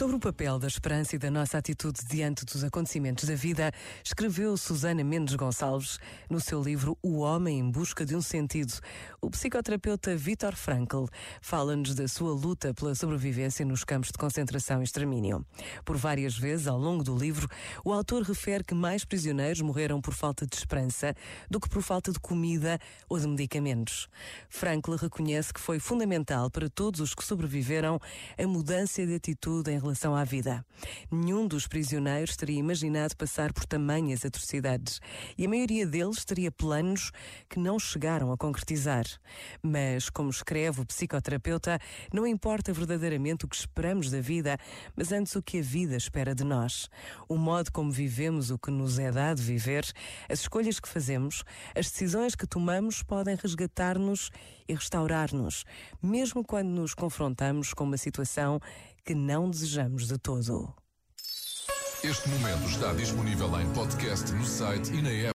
Sobre o papel da esperança e da nossa atitude diante dos acontecimentos da vida, escreveu Susana Mendes Gonçalves no seu livro O Homem em Busca de um Sentido. O psicoterapeuta Viktor Frankl fala-nos da sua luta pela sobrevivência nos campos de concentração e extermínio. Por várias vezes ao longo do livro, o autor refere que mais prisioneiros morreram por falta de esperança do que por falta de comida ou de medicamentos. Frankl reconhece que foi fundamental para todos os que sobreviveram a mudança de atitude em relação à vida. Nenhum dos prisioneiros teria imaginado passar por tamanhas atrocidades e a maioria deles teria planos que não chegaram a concretizar. Mas, como escreve o psicoterapeuta, não importa verdadeiramente o que esperamos da vida, mas antes o que a vida espera de nós. O modo como vivemos o que nos é dado viver, as escolhas que fazemos, as decisões que tomamos podem resgatar-nos e restaurar-nos, mesmo quando nos confrontamos com uma situação que não desejamos de todo. Este momento está disponível em podcast no site e na app.